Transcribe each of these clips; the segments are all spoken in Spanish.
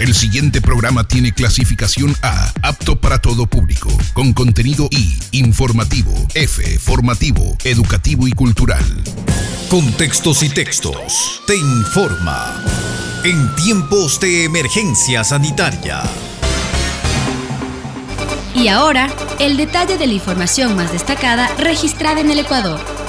El siguiente programa tiene clasificación A, apto para todo público, con contenido I, informativo, F, formativo, educativo y cultural. Contextos y textos. Te informa. En tiempos de emergencia sanitaria. Y ahora, el detalle de la información más destacada registrada en el Ecuador.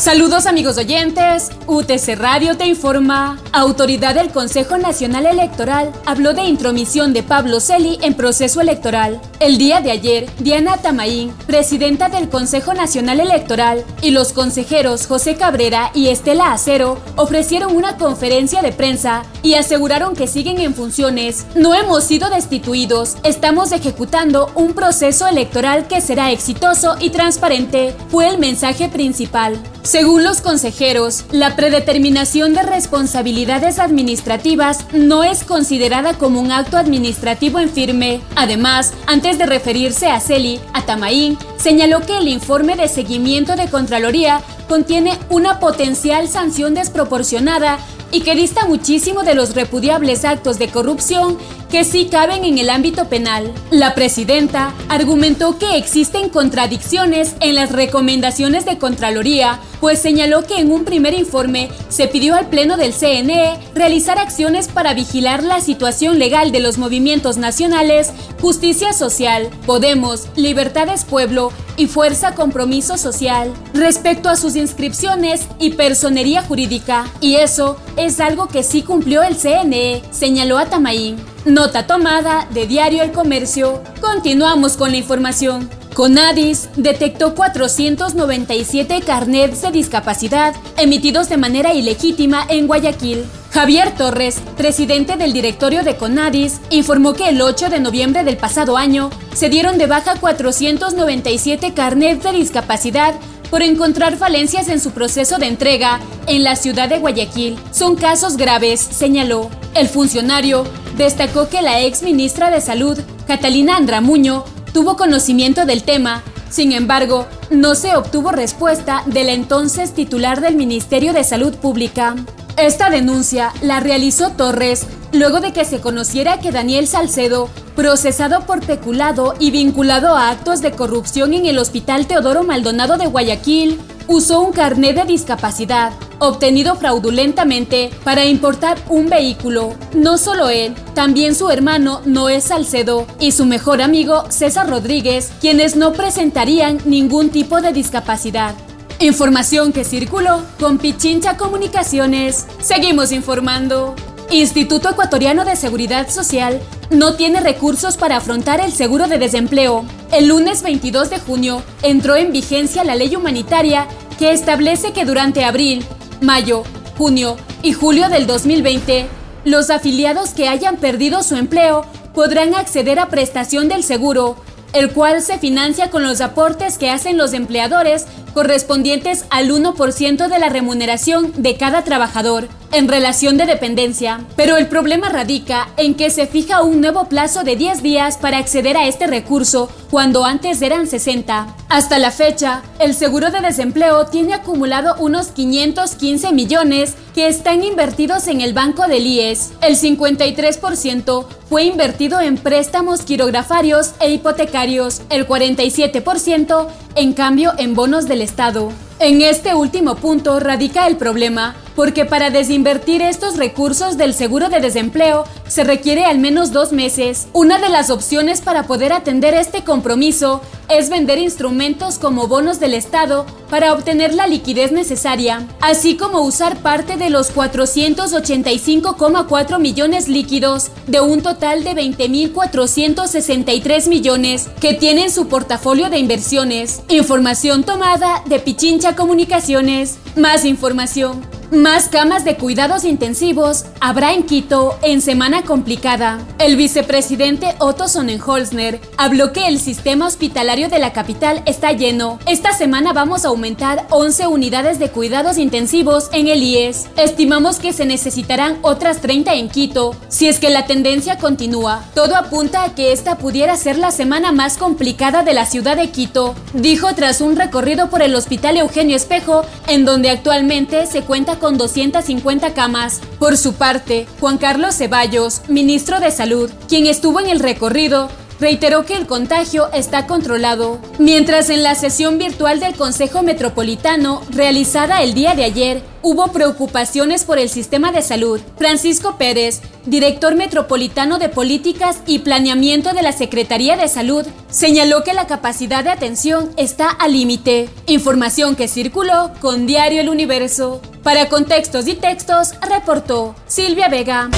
Saludos amigos oyentes, UTC Radio te informa. Autoridad del Consejo Nacional Electoral habló de intromisión de Pablo Celi en proceso electoral. El día de ayer, Diana Tamaín, presidenta del Consejo Nacional Electoral, y los consejeros José Cabrera y Estela Acero ofrecieron una conferencia de prensa y aseguraron que siguen en funciones. No hemos sido destituidos, estamos ejecutando un proceso electoral que será exitoso y transparente, fue el mensaje principal. Según los consejeros, la predeterminación de responsabilidades administrativas no es considerada como un acto administrativo en firme. Además, antes de referirse a Celi, Atamaín señaló que el informe de seguimiento de Contraloría contiene una potencial sanción desproporcionada y que dista muchísimo de los repudiables actos de corrupción que sí caben en el ámbito penal. La presidenta argumentó que existen contradicciones en las recomendaciones de Contraloría, pues señaló que en un primer informe se pidió al Pleno del CNE realizar acciones para vigilar la situación legal de los movimientos nacionales Justicia Social, Podemos, Libertades Pueblo y Fuerza Compromiso Social respecto a sus inscripciones y personería jurídica. Y eso es algo que sí cumplió el CNE, señaló Atamaín. Nota tomada de Diario El Comercio. Continuamos con la información. Conadis detectó 497 carnets de discapacidad emitidos de manera ilegítima en Guayaquil. Javier Torres, presidente del directorio de Conadis, informó que el 8 de noviembre del pasado año se dieron de baja 497 carnets de discapacidad por encontrar falencias en su proceso de entrega en la ciudad de Guayaquil. Son casos graves, señaló. El funcionario destacó que la ex ministra de Salud, Catalina Andramuño, tuvo conocimiento del tema, sin embargo, no se obtuvo respuesta del entonces titular del Ministerio de Salud Pública. Esta denuncia la realizó Torres luego de que se conociera que Daniel Salcedo, procesado por peculado y vinculado a actos de corrupción en el Hospital Teodoro Maldonado de Guayaquil, usó un carnet de discapacidad obtenido fraudulentamente para importar un vehículo. No solo él, también su hermano Noé Salcedo y su mejor amigo César Rodríguez, quienes no presentarían ningún tipo de discapacidad. Información que circuló con Pichincha Comunicaciones. Seguimos informando. Instituto Ecuatoriano de Seguridad Social no tiene recursos para afrontar el seguro de desempleo. El lunes 22 de junio entró en vigencia la ley humanitaria que establece que durante abril, mayo, junio y julio del 2020, los afiliados que hayan perdido su empleo podrán acceder a prestación del seguro, el cual se financia con los aportes que hacen los empleadores correspondientes al 1% de la remuneración de cada trabajador en relación de dependencia. Pero el problema radica en que se fija un nuevo plazo de 10 días para acceder a este recurso cuando antes eran 60. Hasta la fecha, el seguro de desempleo tiene acumulado unos 515 millones que están invertidos en el banco del IES. El 53% fue invertido en préstamos quirografarios e hipotecarios, el 47% en cambio en bonos del Estado. En este último punto radica el problema, porque para desinvertir estos recursos del seguro de desempleo se requiere al menos dos meses. Una de las opciones para poder atender este compromiso es vender instrumentos como bonos del Estado para obtener la liquidez necesaria, así como usar parte de los 485,4 millones líquidos de un total de 20.463 millones que tienen su portafolio de inversiones. Información tomada de Pichincha Comunicaciones. Más información más camas de cuidados intensivos habrá en Quito en semana complicada. El vicepresidente Otto Sonnenholzner habló que el sistema hospitalario de la capital está lleno. Esta semana vamos a aumentar 11 unidades de cuidados intensivos en el IES. Estimamos que se necesitarán otras 30 en Quito. Si es que la tendencia continúa, todo apunta a que esta pudiera ser la semana más complicada de la ciudad de Quito, dijo tras un recorrido por el Hospital Eugenio Espejo, en donde actualmente se cuenta con 250 camas. Por su parte, Juan Carlos Ceballos, ministro de Salud, quien estuvo en el recorrido, reiteró que el contagio está controlado, mientras en la sesión virtual del Consejo Metropolitano realizada el día de ayer hubo preocupaciones por el sistema de salud. Francisco Pérez, director metropolitano de Políticas y Planeamiento de la Secretaría de Salud, señaló que la capacidad de atención está al límite. Información que circuló con Diario El Universo. Para contextos y textos, reportó Silvia Vega.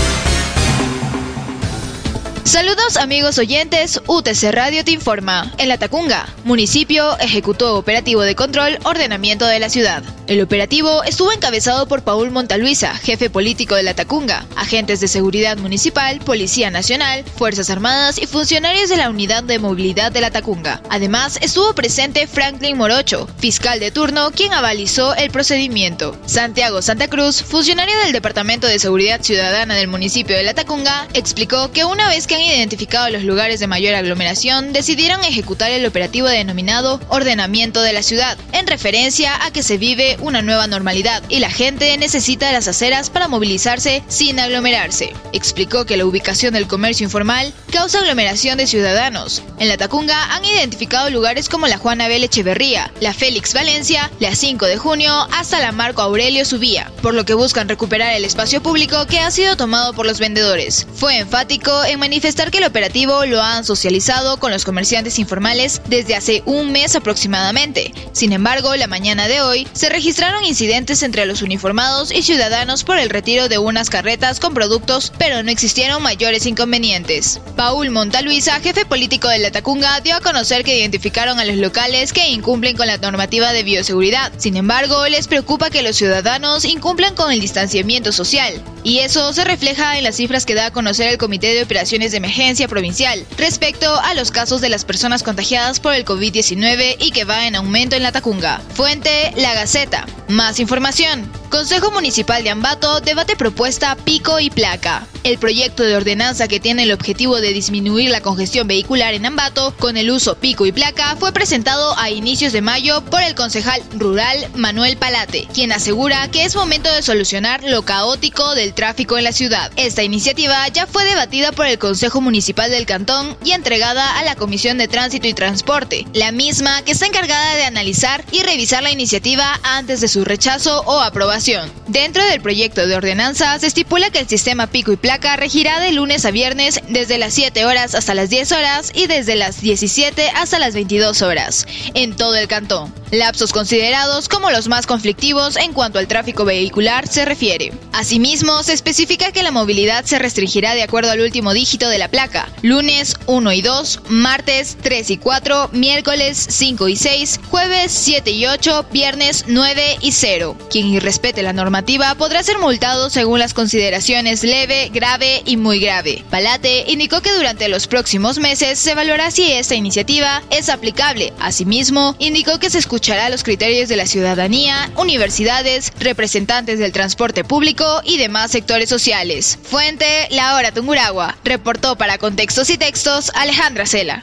Saludos amigos oyentes, UTC Radio te informa. En La Tacunga, municipio ejecutó operativo de control ordenamiento de la ciudad. El operativo estuvo encabezado por Paul Montaluisa, jefe político de La Tacunga, agentes de seguridad municipal, Policía Nacional, Fuerzas Armadas y funcionarios de la Unidad de Movilidad de La Tacunga. Además, estuvo presente Franklin Morocho, fiscal de turno, quien avalizó el procedimiento. Santiago Santa Cruz, funcionario del Departamento de Seguridad Ciudadana del municipio de La Tacunga, explicó que una vez que han identificado los lugares de mayor aglomeración, decidieron ejecutar el operativo denominado Ordenamiento de la Ciudad, en referencia a que se vive una nueva normalidad y la gente necesita las aceras para movilizarse sin aglomerarse. Explicó que la ubicación del comercio informal causa aglomeración de ciudadanos. En la Tacunga han identificado lugares como la Juana Bel Echeverría, la Félix Valencia, la 5 de junio hasta la Marco Aurelio Subía, por lo que buscan recuperar el espacio público que ha sido tomado por los vendedores. Fue enfático en manifestar que el operativo lo han socializado con los comerciantes informales desde hace un mes aproximadamente. Sin embargo, la mañana de hoy se registraron incidentes entre los uniformados y ciudadanos por el retiro de unas carretas con productos, pero no existieron mayores inconvenientes. Paul Montaluisa, jefe político de la Tacunga, dio a conocer que identificaron a los locales que incumplen con la normativa de bioseguridad. Sin embargo, les preocupa que los ciudadanos incumplan con el distanciamiento social, y eso se refleja en las cifras que da a conocer el Comité de Operaciones de emergencia provincial respecto a los casos de las personas contagiadas por el COVID-19 y que va en aumento en la Tacunga. Fuente La Gaceta. Más información. Consejo Municipal de Ambato debate propuesta pico y placa. El proyecto de ordenanza que tiene el objetivo de disminuir la congestión vehicular en Ambato con el uso pico y placa fue presentado a inicios de mayo por el concejal rural Manuel Palate, quien asegura que es momento de solucionar lo caótico del tráfico en la ciudad. Esta iniciativa ya fue debatida por el Consejo Municipal del Cantón y entregada a la Comisión de Tránsito y Transporte, la misma que está encargada de analizar y revisar la iniciativa antes de su rechazo o aprobación Dentro del proyecto de ordenanza se estipula que el sistema pico y placa regirá de lunes a viernes desde las 7 horas hasta las 10 horas y desde las 17 hasta las 22 horas en todo el cantón, lapsos considerados como los más conflictivos en cuanto al tráfico vehicular se refiere. Asimismo, se especifica que la movilidad se restringirá de acuerdo al último dígito de la placa, lunes 1 y 2, martes 3 y 4, miércoles 5 y 6, jueves 7 y 8, viernes 9 y 0. Quien irrespete la normativa podrá ser multado según las consideraciones leve, grave y muy grave. Palate indicó que durante los próximos meses se evaluará si esta iniciativa es aplicable. Asimismo, indicó que se escuchará los criterios de la ciudadanía, universidades, representantes del transporte público y demás sectores sociales. Fuente La Hora Tunguragua. Reportó para Contextos y Textos Alejandra Cela.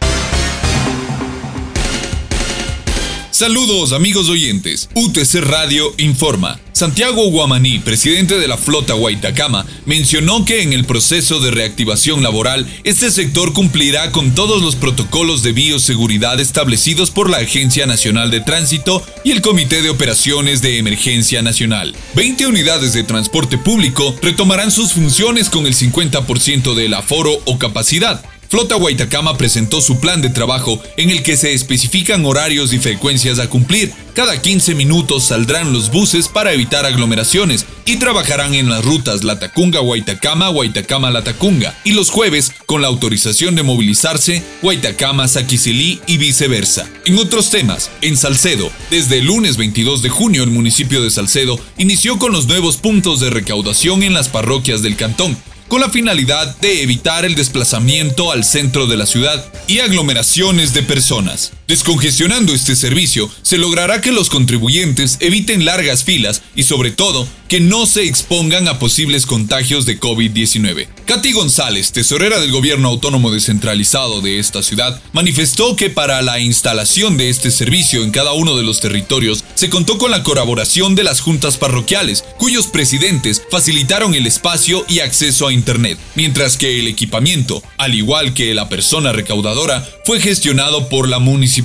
Saludos amigos oyentes. UTC Radio informa. Santiago Guamaní, presidente de la flota Guaitacama, mencionó que en el proceso de reactivación laboral, este sector cumplirá con todos los protocolos de bioseguridad establecidos por la Agencia Nacional de Tránsito y el Comité de Operaciones de Emergencia Nacional. 20 unidades de transporte público retomarán sus funciones con el 50% del aforo o capacidad Flota Guaitacama presentó su plan de trabajo en el que se especifican horarios y frecuencias a cumplir. Cada 15 minutos saldrán los buses para evitar aglomeraciones y trabajarán en las rutas Latacunga Guaitacama Guaitacama Latacunga y los jueves con la autorización de movilizarse Guaitacama Saquicilí y viceversa. En otros temas, en Salcedo, desde el lunes 22 de junio el municipio de Salcedo inició con los nuevos puntos de recaudación en las parroquias del cantón con la finalidad de evitar el desplazamiento al centro de la ciudad y aglomeraciones de personas. Descongestionando este servicio, se logrará que los contribuyentes eviten largas filas y sobre todo que no se expongan a posibles contagios de COVID-19. Katy González, tesorera del gobierno autónomo descentralizado de esta ciudad, manifestó que para la instalación de este servicio en cada uno de los territorios se contó con la colaboración de las juntas parroquiales, cuyos presidentes facilitaron el espacio y acceso a Internet, mientras que el equipamiento, al igual que la persona recaudadora, fue gestionado por la municipalidad.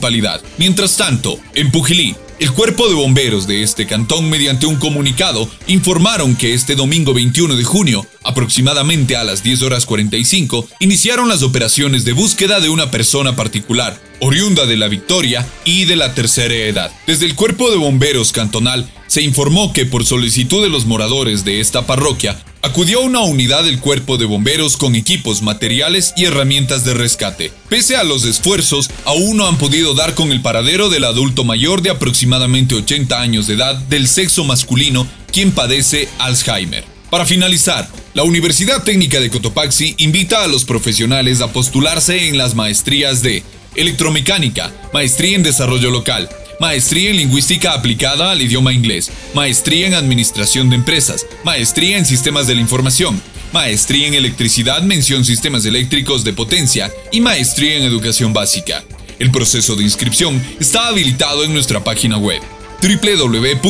Mientras tanto, en Pujilí, el cuerpo de bomberos de este cantón, mediante un comunicado, informaron que este domingo 21 de junio, aproximadamente a las 10 horas 45, iniciaron las operaciones de búsqueda de una persona particular, oriunda de la Victoria y de la tercera edad. Desde el cuerpo de bomberos cantonal se informó que por solicitud de los moradores de esta parroquia, acudió una unidad del cuerpo de bomberos con equipos, materiales y herramientas de rescate. Pese a los esfuerzos, aún no han podido dar con el paradero del adulto mayor de aproximadamente 80 años de edad del sexo masculino, quien padece Alzheimer. Para finalizar, la Universidad Técnica de Cotopaxi invita a los profesionales a postularse en las maestrías de Electromecánica, Maestría en Desarrollo Local, Maestría en Lingüística aplicada al idioma inglés, Maestría en Administración de Empresas, Maestría en Sistemas de la Información, Maestría en Electricidad, mención Sistemas Eléctricos de Potencia y Maestría en Educación Básica. El proceso de inscripción está habilitado en nuestra página web www.utc.edu.es.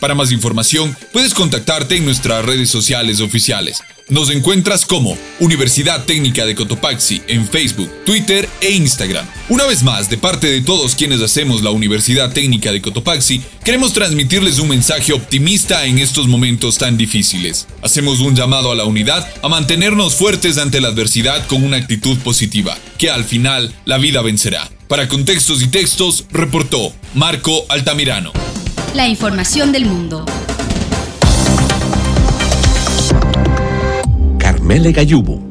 Para más información, puedes contactarte en nuestras redes sociales oficiales. Nos encuentras como Universidad Técnica de Cotopaxi en Facebook, Twitter e Instagram. Una vez más, de parte de todos quienes hacemos la Universidad Técnica de Cotopaxi, queremos transmitirles un mensaje optimista en estos momentos tan difíciles. Hacemos un llamado a la unidad a mantenernos fuertes ante la adversidad con una actitud positiva, que al final la vida vencerá. Para contextos y textos, reportó Marco Altamirano. La información del mundo. Mele Gayubo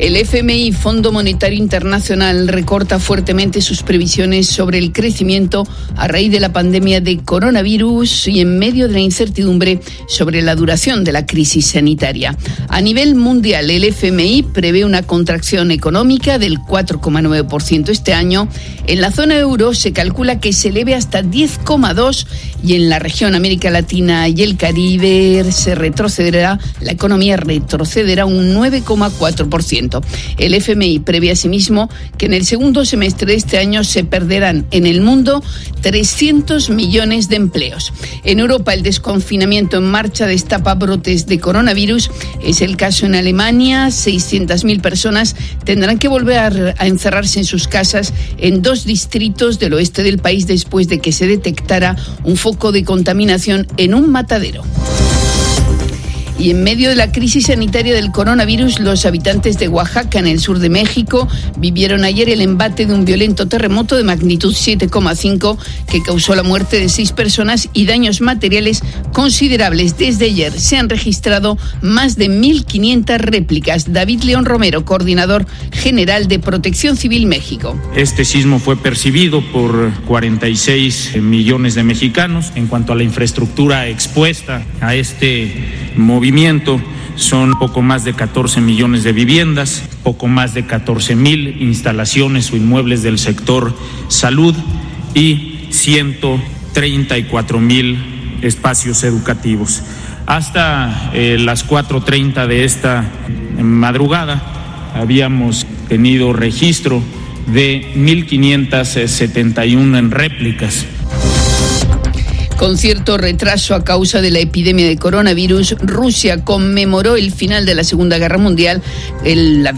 El FMI, Fondo Monetario Internacional, recorta fuertemente sus previsiones sobre el crecimiento a raíz de la pandemia de coronavirus y en medio de la incertidumbre sobre la duración de la crisis sanitaria. A nivel mundial, el FMI prevé una contracción económica del 4,9% este año. En la zona euro se calcula que se eleve hasta 10,2% y en la región América Latina y el Caribe se retrocederá, la economía retrocederá un 9,4%. El FMI prevé asimismo que en el segundo semestre de este año se perderán en el mundo 300 millones de empleos. En Europa, el desconfinamiento en marcha destapa brotes de coronavirus. Es el caso en Alemania. 600.000 personas tendrán que volver a encerrarse en sus casas en dos distritos del oeste del país después de que se detectara un foco de contaminación en un matadero. Y en medio de la crisis sanitaria del coronavirus, los habitantes de Oaxaca, en el sur de México, vivieron ayer el embate de un violento terremoto de magnitud 7,5 que causó la muerte de seis personas y daños materiales considerables. Desde ayer se han registrado más de 1.500 réplicas. David León Romero, coordinador general de Protección Civil México. Este sismo fue percibido por 46 millones de mexicanos. En cuanto a la infraestructura expuesta a este movimiento, son poco más de 14 millones de viviendas, poco más de 14 mil instalaciones o inmuebles del sector salud y 134 mil espacios educativos. Hasta eh, las 4.30 de esta madrugada habíamos tenido registro de 1.571 réplicas con cierto retraso a causa de la epidemia de coronavirus, Rusia conmemoró el final de la Segunda Guerra Mundial,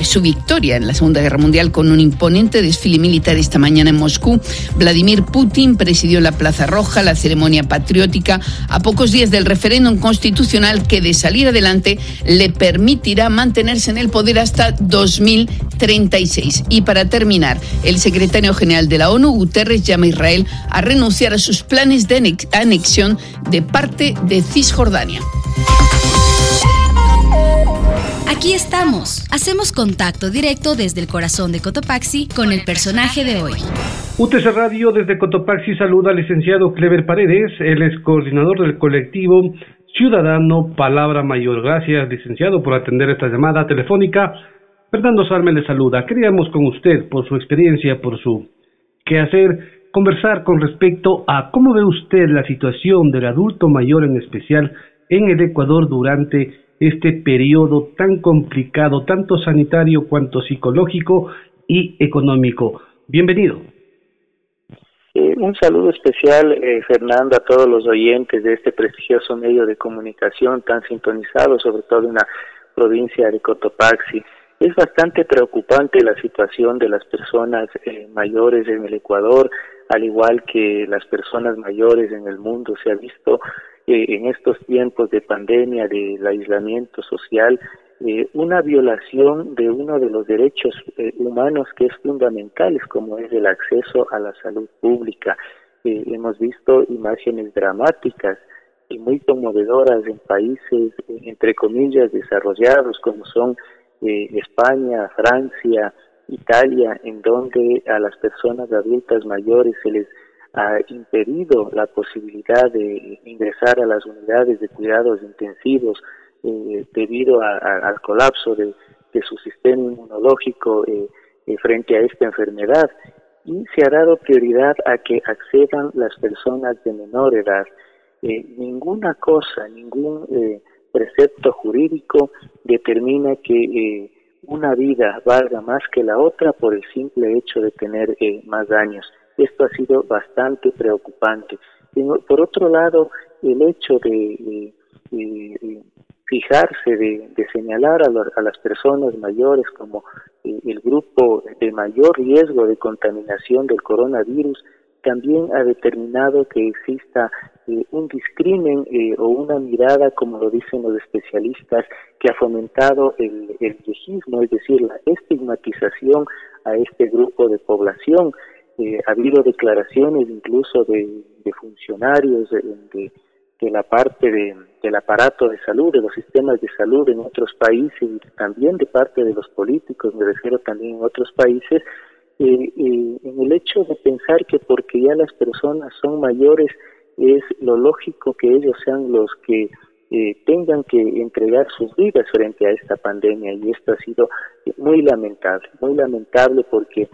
su victoria en la Segunda Guerra Mundial con un imponente desfile militar esta mañana en Moscú. Vladimir Putin presidió la Plaza Roja la ceremonia patriótica a pocos días del referéndum constitucional que de salir adelante le permitirá mantenerse en el poder hasta 2036. Y para terminar, el secretario general de la ONU, Guterres, llama a Israel a renunciar a sus planes de anexión de parte de Cisjordania. Aquí estamos. Hacemos contacto directo desde el corazón de Cotopaxi con el personaje de hoy. UTC Radio desde Cotopaxi saluda al licenciado Clever Paredes, él es coordinador del colectivo Ciudadano Palabra Mayor. Gracias, licenciado, por atender esta llamada telefónica Fernando Sarme le saluda. Queríamos con usted, por su experiencia, por su quehacer, conversar con respecto a cómo ve usted la situación del adulto mayor en especial en el Ecuador durante este periodo tan complicado, tanto sanitario cuanto psicológico y económico. Bienvenido. Un saludo especial, eh, Fernando, a todos los oyentes de este prestigioso medio de comunicación tan sintonizado, sobre todo en la provincia de Cotopaxi. Es bastante preocupante la situación de las personas eh, mayores en el Ecuador, al igual que las personas mayores en el mundo. Se ha visto en estos tiempos de pandemia, del aislamiento social, eh, una violación de uno de los derechos eh, humanos que es fundamental, como es el acceso a la salud pública. Eh, hemos visto imágenes dramáticas y muy conmovedoras en países, entre comillas, desarrollados como son España, Francia, Italia, en donde a las personas adultas mayores se les ha impedido la posibilidad de ingresar a las unidades de cuidados intensivos eh, debido al colapso de, su sistema inmunológico eh, eh, frente a esta enfermedad y se ha dado prioridad a que accedan las personas de menor edad. ninguna cosa, ningún precepto jurídico determina que una vida valga más que la otra por el simple hecho de tener más años. Esto ha sido bastante preocupante. Por otro lado, el hecho de, fijarse, de, señalar a, las personas mayores como eh, el grupo de mayor riesgo de contaminación del coronavirus, también ha determinado que exista eh, un discrimen eh, o una mirada, como lo dicen los especialistas, que ha fomentado el, el es decir, la estigmatización a este grupo de población. Eh, ha habido declaraciones incluso de, funcionarios de, la parte del aparato de salud, de los sistemas de salud en otros países y también de parte de los políticos, me refiero también en otros países, eh, eh, en el hecho de pensar que porque ya las personas son mayores es lo lógico que ellos sean los que tengan que entregar sus vidas frente a esta pandemia. Y esto ha sido muy lamentable, muy lamentable porque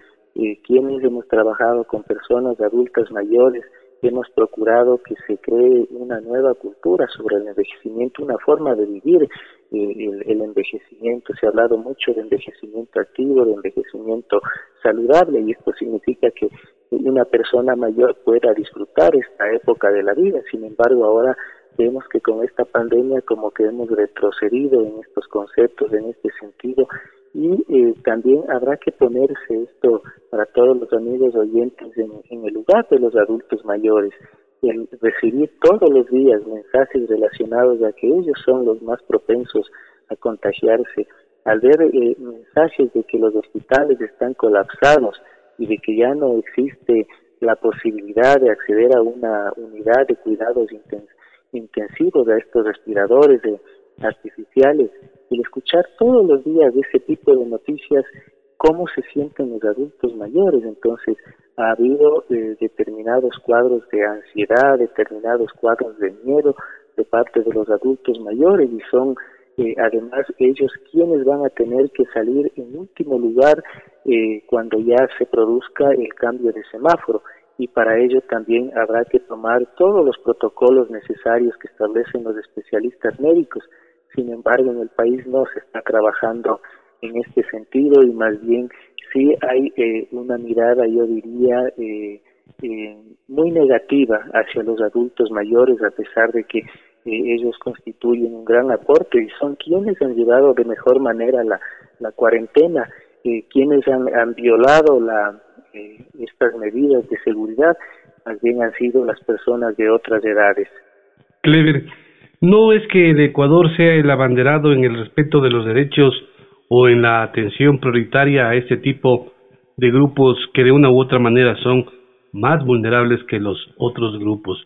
quienes hemos trabajado con personas adultas mayores, hemos procurado que se cree una nueva cultura sobre el envejecimiento, una forma de vivir eh, el, envejecimiento. Se ha hablado mucho de envejecimiento activo, de envejecimiento saludable, y esto significa que una persona mayor pueda disfrutar esta época de la vida. Sin embargo, ahora vemos que con esta pandemia como que hemos retrocedido en estos conceptos, en este sentido, y eh, también habrá que ponerse esto para todos los amigos oyentes en, el lugar de los adultos mayores, el recibir todos los días mensajes relacionados a que ellos son los más propensos a contagiarse, al ver eh, mensajes de que los hospitales están colapsados y de que ya no existe la posibilidad de acceder a una unidad de cuidados intensivos a estos respiradores artificiales, el escuchar todos los días ese tipo de noticias, cómo se sienten los adultos mayores. Entonces, ha habido eh, determinados cuadros de ansiedad, determinados cuadros de miedo de parte de los adultos mayores y son eh, además ellos quienes van a tener que salir en último lugar eh, cuando ya se produzca el cambio de semáforo y para ello también habrá que tomar todos los protocolos necesarios que establecen los especialistas médicos sin embargo, en el país no se está trabajando en este sentido y más bien sí hay eh, una mirada, yo diría, eh, eh, muy negativa hacia los adultos mayores, a pesar de que ellos constituyen un gran aporte y son quienes han llevado de mejor manera la, la cuarentena, quienes han, han violado la, estas medidas de seguridad, más bien han sido las personas de otras edades. Clever, no es que el Ecuador sea el abanderado en el respeto de los derechos o en la atención prioritaria a este tipo de grupos que de una u otra manera son más vulnerables que los otros grupos.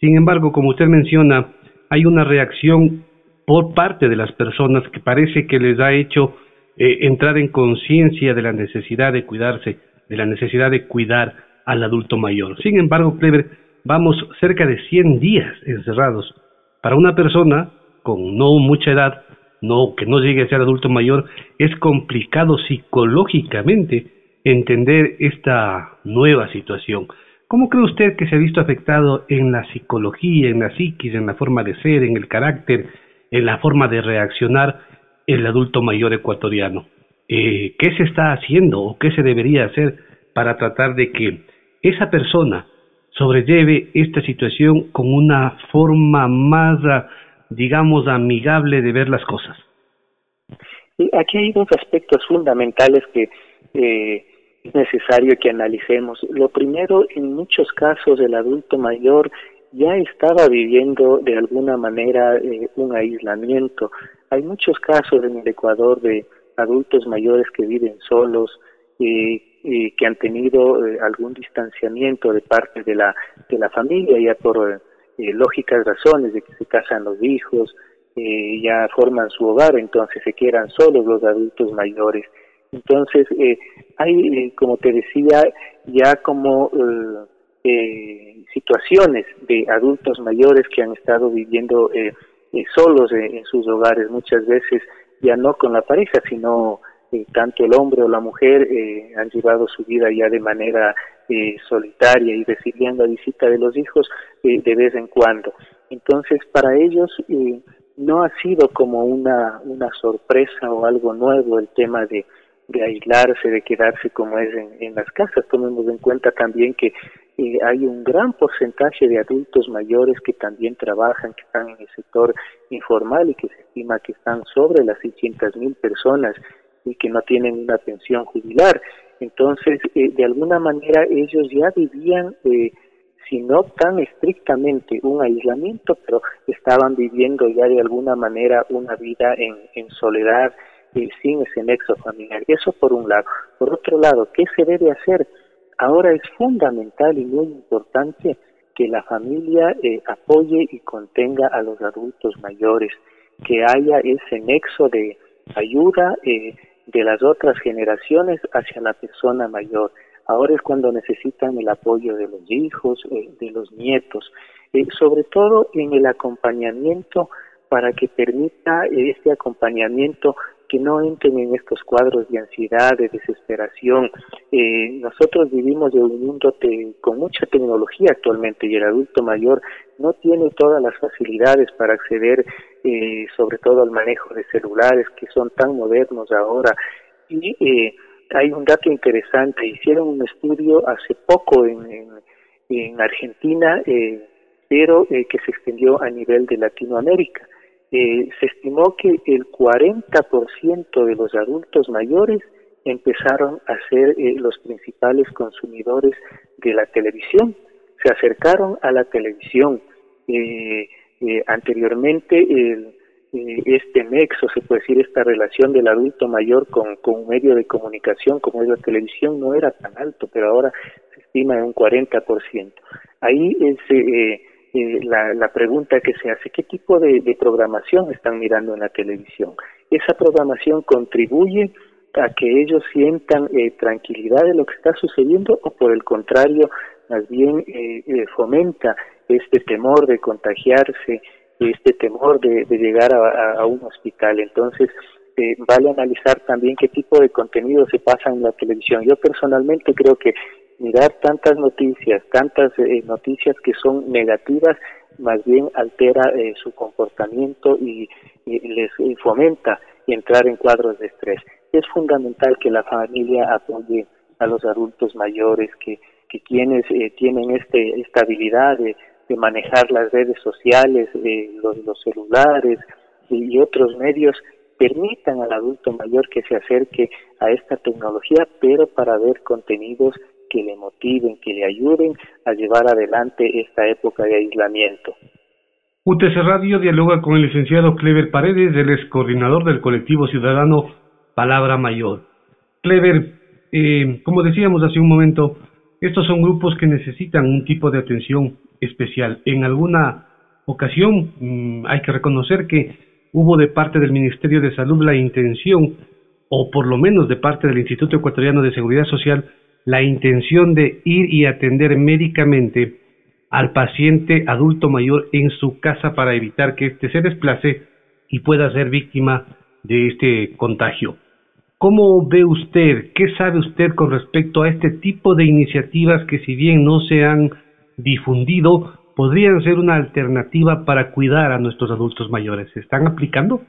Sin embargo, como usted menciona, hay una reacción por parte de las personas que parece que les ha hecho eh, entrar en conciencia de la necesidad de cuidarse, de la necesidad de cuidar al adulto mayor. Sin embargo, Clever, vamos cerca de 100 días encerrados para una persona con no mucha edad, no que no llegue a ser adulto mayor, es complicado psicológicamente entender esta nueva situación. ¿Cómo cree usted que se ha visto afectado en la psicología, en la psiquis, en la forma de ser, en el carácter, en la forma de reaccionar el adulto mayor ecuatoriano? Eh, ¿Qué se está haciendo o qué se debería hacer para tratar de que esa persona sobrelleve esta situación con una forma más, digamos, amigable de ver las cosas? Aquí hay dos aspectos fundamentales que eh, es necesario que analicemos. Lo primero, en muchos casos el adulto mayor ya estaba viviendo de alguna manera eh, un aislamiento. Hay muchos casos en el Ecuador de adultos mayores que viven solos y, que han tenido eh, algún distanciamiento de parte de la de la familia ya por eh, lógicas razones de que se casan los hijos, ya forman su hogar, entonces se quedan solos los adultos mayores. Entonces, eh, hay, eh, como te decía, ya como eh, eh, situaciones de adultos mayores que han estado viviendo eh, solos en sus hogares, muchas veces ya no con la pareja, sino tanto el hombre o la mujer han llevado su vida ya de manera solitaria y recibiendo la visita de los hijos de vez en cuando. Entonces, para ellos no ha sido como una, sorpresa o algo nuevo el tema de de aislarse, de quedarse como es en, las casas. Tomemos en cuenta también que eh, hay un gran porcentaje de adultos mayores que también trabajan, que están en el sector informal y que se estima que están sobre las 600 mil personas y que no tienen una pensión jubilar. Entonces, eh, de alguna manera ellos ya vivían, eh, si no tan estrictamente un aislamiento, pero estaban viviendo ya de alguna manera una vida en, soledad, sin ese nexo familiar. Eso por un lado. Por otro lado, ¿qué se debe hacer? Ahora es fundamental y muy importante que la familia eh, apoye y contenga a los adultos mayores, que haya ese nexo de ayuda eh, de las otras generaciones hacia la persona mayor. Ahora es cuando necesitan el apoyo de los hijos, eh, de los nietos, sobre todo en el acompañamiento para que permita este acompañamiento que no entren en estos cuadros de ansiedad, de desesperación. Eh, nosotros vivimos en un mundo con mucha tecnología actualmente y el adulto mayor no tiene todas las facilidades para acceder eh, sobre todo al manejo de celulares que son tan modernos ahora. Y eh, hay un dato interesante, hicieron un estudio hace poco en, en, Argentina, pero que se extendió a nivel de Latinoamérica eh, se estimó que el 40% de los adultos mayores empezaron a ser eh, los principales consumidores de la televisión, se acercaron a la televisión. Eh, anteriormente, este nexo, se puede decir, esta relación del adulto mayor con, con un medio de comunicación como es la televisión no era tan alto, pero ahora se estima en un 40%. Ahí eh, la, la, pregunta que se hace, ¿qué tipo de, programación están mirando en la televisión? ¿Esa programación contribuye a que ellos sientan eh, tranquilidad de lo que está sucediendo o por el contrario, más bien eh, fomenta este temor de contagiarse, este temor de, llegar a, un hospital? Entonces, vale analizar también qué tipo de contenido se pasa en la televisión. Yo personalmente creo que mirar tantas noticias, tantas eh, noticias que son negativas, más bien altera eh, su comportamiento y, les fomenta entrar en cuadros de estrés. Es fundamental que la familia apoye a los adultos mayores, que, quienes eh, tienen este, esta habilidad de, manejar las redes sociales, los, los celulares y otros medios, permitan al adulto mayor que se acerque a esta tecnología, pero para ver contenidos que le motiven, que le ayuden a llevar adelante esta época de aislamiento. UTC Radio dialoga con el licenciado Clever Paredes, el ex coordinador del colectivo ciudadano Palabra Mayor. Clever, eh, como decíamos hace un momento, estos son grupos que necesitan un tipo de atención especial. En alguna ocasión mm, hay que reconocer que hubo de parte del Ministerio de Salud la intención, o por lo menos de parte del Instituto Ecuatoriano de Seguridad Social, la intención de ir y atender médicamente al paciente adulto mayor en su casa para evitar que éste se desplace y pueda ser víctima de este contagio. ¿Cómo ve usted, qué sabe usted con respecto a este tipo de iniciativas que si bien no se han difundido, podrían ser una alternativa para cuidar a nuestros adultos mayores? ¿Se están aplicando?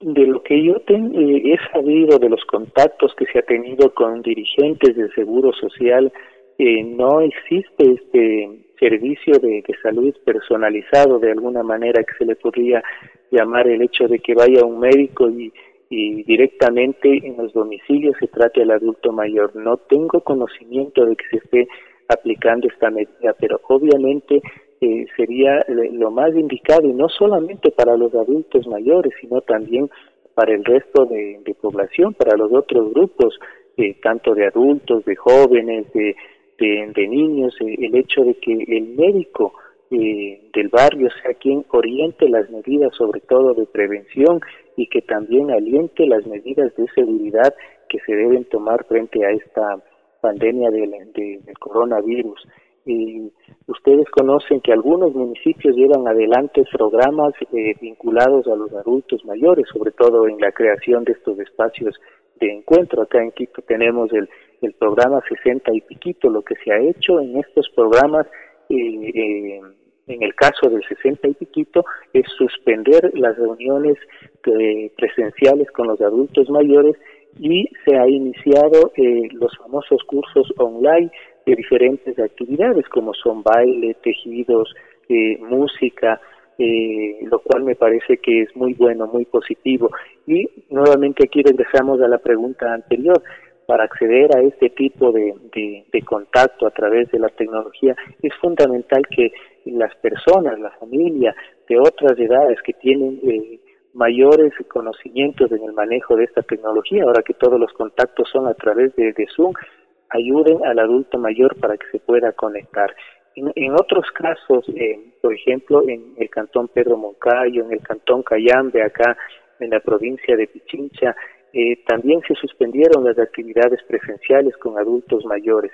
De lo que yo eh, he sabido de los contactos que se ha tenido con dirigentes del Seguro Social, eh, no existe este servicio de, salud personalizado de alguna manera que se le podría llamar el hecho de que vaya un médico y, y directamente en los domicilios se trate al adulto mayor. No tengo conocimiento de que se esté aplicando esta medida, pero obviamente eh, sería lo más indicado y no solamente para los adultos mayores, sino también para el resto de, población, para los otros grupos, eh, tanto de adultos, de jóvenes, de, de, niños, eh, el hecho de que el médico del barrio sea quien oriente las medidas, sobre todo de prevención, y que también aliente las medidas de seguridad que se deben tomar frente a esta pandemia del, del coronavirus. Y ustedes conocen que algunos municipios llevan adelante programas eh, vinculados a los adultos mayores, sobre todo en la creación de estos espacios de encuentro. Acá en Quito tenemos el, el programa 60 y piquito. Lo que se ha hecho en estos programas, eh, eh, en el caso del 60 y piquito, es suspender las reuniones presenciales con los adultos mayores y se ha iniciado eh, los famosos cursos online de diferentes actividades como son baile, tejidos, eh, música, eh, lo cual me parece que es muy bueno, muy positivo. Y nuevamente aquí regresamos a la pregunta anterior. Para acceder a este tipo de, de contacto a través de la tecnología es fundamental que las personas, la familia de otras edades que tienen eh, mayores conocimientos en el manejo de esta tecnología, ahora que todos los contactos son a través de, Zoom, ayuden al adulto mayor para que se pueda conectar. En, otros casos, eh, por ejemplo, en el cantón Pedro Moncayo, en el cantón Cayambe, acá en la provincia de Pichincha, eh, también se suspendieron las actividades presenciales con adultos mayores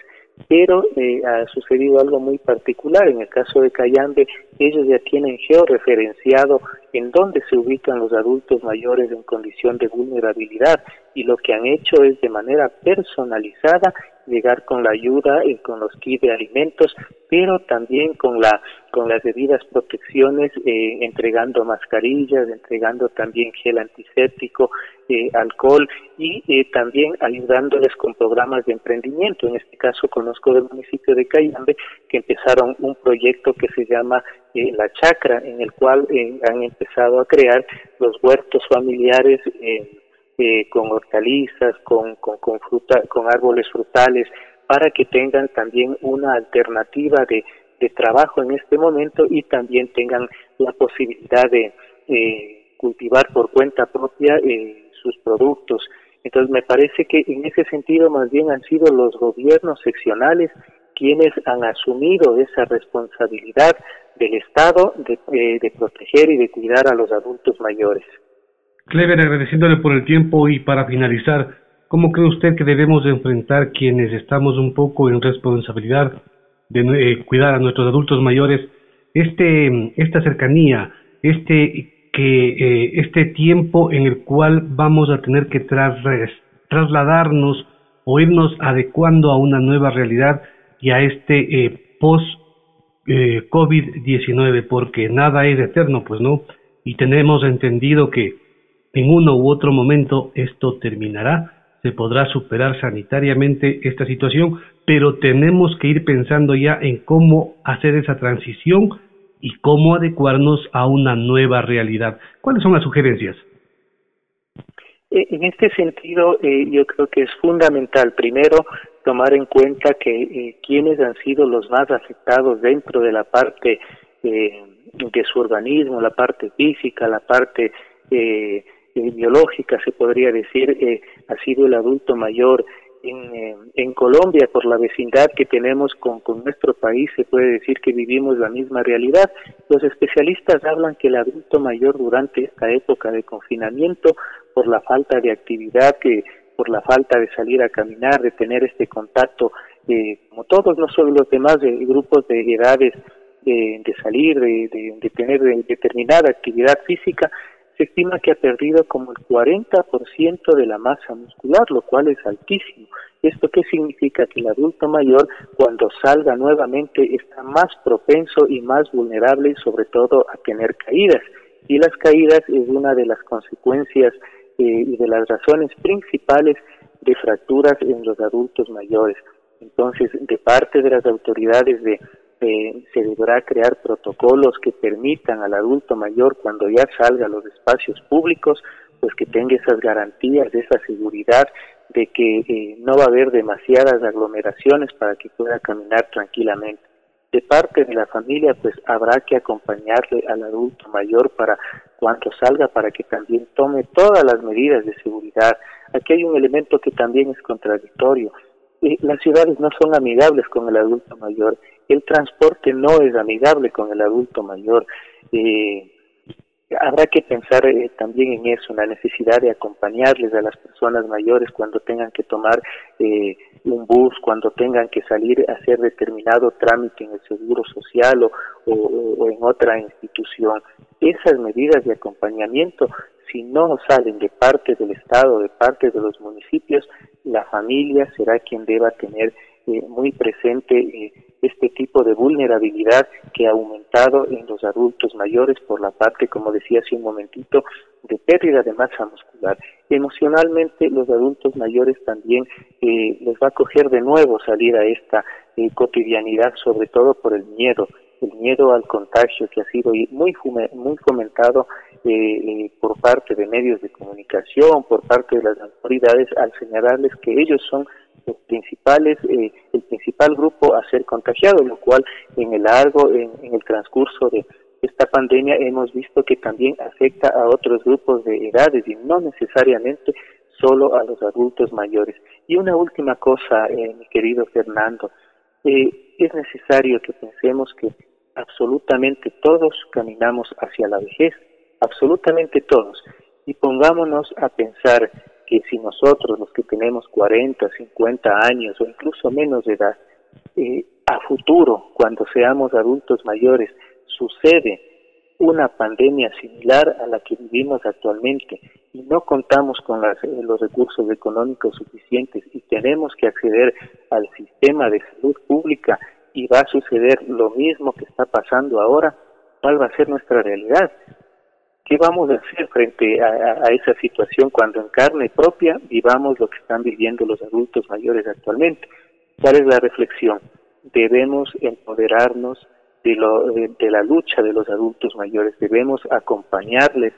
pero eh, ha sucedido algo muy particular. En el caso de Cayambe, ellos ya tienen georreferenciado en dónde se ubican los adultos mayores en condición de vulnerabilidad y lo que han hecho es de manera personalizada llegar con la ayuda y con los kits de alimentos, pero también con la con las debidas protecciones, eh, entregando mascarillas, entregando también gel antiséptico, eh, alcohol y eh, también ayudándoles con programas de emprendimiento. En este caso conozco del municipio de Cayambe que empezaron un proyecto que se llama La Chacra, en el cual han empezado a crear los huertos familiares. Eh, con hortalizas, con, con, árboles frutales, para que tengan también una alternativa de, de trabajo en este momento y también tengan la posibilidad de eh, cultivar por cuenta propia eh, sus productos. Entonces me parece que en ese sentido más bien han sido los gobiernos seccionales quienes han asumido esa responsabilidad del Estado de, de proteger y de cuidar a los adultos mayores. Clever, agradeciéndole por el tiempo y para finalizar, ¿cómo cree usted que debemos enfrentar quienes estamos un poco en responsabilidad de eh, cuidar a nuestros adultos mayores este esta cercanía, este que eh, este tiempo en el cual vamos a tener que trasladarnos o irnos adecuando a una nueva realidad y a este eh, post COVID-19 porque nada es eterno, pues no, y tenemos entendido que en uno u otro momento esto terminará, se podrá superar sanitariamente esta situación, pero tenemos que ir pensando ya en cómo hacer esa transición y cómo adecuarnos a una nueva realidad. ¿Cuáles son las sugerencias? Eh, en este sentido, eh, yo creo que es fundamental, primero, tomar en cuenta que eh, quienes han sido los más afectados dentro de la parte de su organismo, la parte física, la parte biológica, se podría decir, eh, ha sido el adulto mayor. En, eh, en Colombia, por la vecindad que tenemos con, con nuestro país, se puede decir que vivimos la misma realidad. Los especialistas hablan que el adulto mayor durante esta época de confinamiento, por la falta de actividad, que por la falta de salir a caminar, de tener este contacto, eh, como todos, no solo los demás grupos de edades de, salir, de, tener determinada actividad física, se estima que ha perdido como el 40% de la masa muscular, lo cual es altísimo. ¿Esto qué significa? Que el adulto mayor, cuando salga nuevamente, está más propenso y más vulnerable, sobre todo a tener caídas. Y las caídas es una de las consecuencias eh, y de las razones principales de fracturas en los adultos mayores. Entonces, de parte de las autoridades de eh, se deberá crear protocolos que permitan al adulto mayor cuando ya salga a los espacios públicos, pues que tenga esas garantías, esa seguridad de que eh, no va a haber demasiadas aglomeraciones para que pueda caminar tranquilamente. De parte de la familia, pues habrá que acompañarle al adulto mayor para cuando salga, para que también tome todas las medidas de seguridad. Aquí hay un elemento que también es contradictorio. Eh, las ciudades no son amigables con el adulto mayor el transporte no es amigable con el adulto mayor. Eh, habrá que pensar eh, también en eso, en la necesidad de acompañarles a las personas mayores cuando tengan que tomar eh, un bus, cuando tengan que salir a hacer determinado trámite en el seguro social o, o en otra institución. Esas medidas de acompañamiento, si no salen de parte del Estado, de parte de los municipios, la familia será quien deba tener muy presente este tipo de vulnerabilidad que ha aumentado en los adultos mayores por la parte, como decía hace un momentito, de pérdida de masa muscular. Emocionalmente los adultos mayores también eh, les va a coger de nuevo salir a esta eh, cotidianidad, sobre todo por el miedo, el miedo al contagio que ha sido muy, muy fomentado eh, por parte de medios de comunicación, por parte de las autoridades, al señalarles que ellos son los principales, eh, el principal grupo a ser contagiado, lo cual en el largo, en, el transcurso de esta pandemia hemos visto que también afecta a otros grupos de edades y no necesariamente solo a los adultos mayores. Y una última cosa, eh, mi querido Fernando, eh, es necesario que pensemos que absolutamente todos caminamos hacia la vejez, absolutamente todos, y pongámonos a pensar que si nosotros, los que tenemos 40, 50 años o incluso menos de edad, eh, a futuro, cuando seamos adultos mayores, sucede una pandemia similar a la que vivimos actualmente y no contamos con eh, los recursos económicos suficientes y tenemos que acceder al sistema de salud pública y va a suceder lo mismo que está pasando ahora, ¿cuál va a ser nuestra realidad? ¿Qué vamos a hacer frente a, esa situación cuando en carne propia vivamos lo que están viviendo los adultos mayores actualmente? ¿Cuál es la reflexión? Debemos empoderarnos de, lo, de, la lucha de los adultos mayores, debemos acompañarles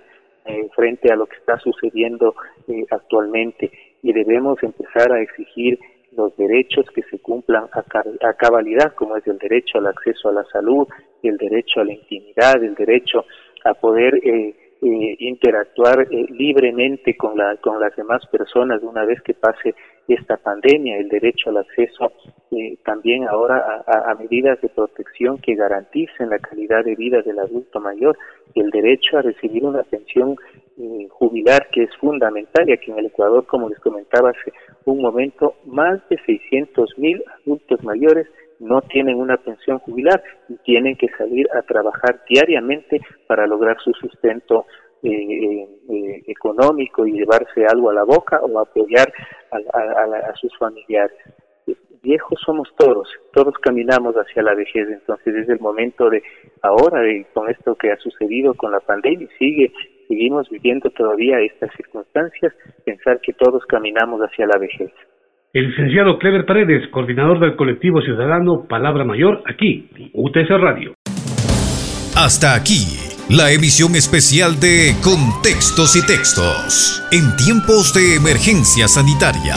eh, frente a lo que está sucediendo eh, actualmente y debemos empezar a exigir los derechos que se cumplan a, cabalidad, como es el derecho al acceso a la salud, el derecho a la intimidad, el derecho a poder eh, eh, interactuar eh, libremente con, la, con las demás personas una vez que pase esta pandemia, el derecho al acceso también ahora a, medidas de protección que garanticen la calidad de vida del adulto mayor, el derecho a recibir una pensión jubilar que es fundamental y aquí en el Ecuador, como les comentaba hace un momento, más de 600 mil adultos mayores no tienen una pensión jubilar y tienen que salir a trabajar diariamente para lograr su sustento eh, eh, económico y llevarse algo a la boca o apoyar a, sus familiares. Viejos somos todos, todos caminamos hacia la vejez, entonces es el momento de ahora, de, con esto que ha sucedido con la pandemia, sigue, seguimos viviendo todavía estas circunstancias, pensar que todos caminamos hacia la vejez. El licenciado Clever Paredes, coordinador del colectivo ciudadano Palabra Mayor, aquí, UTS Radio. Hasta aquí, la emisión especial de Contextos y Textos, en tiempos de emergencia sanitaria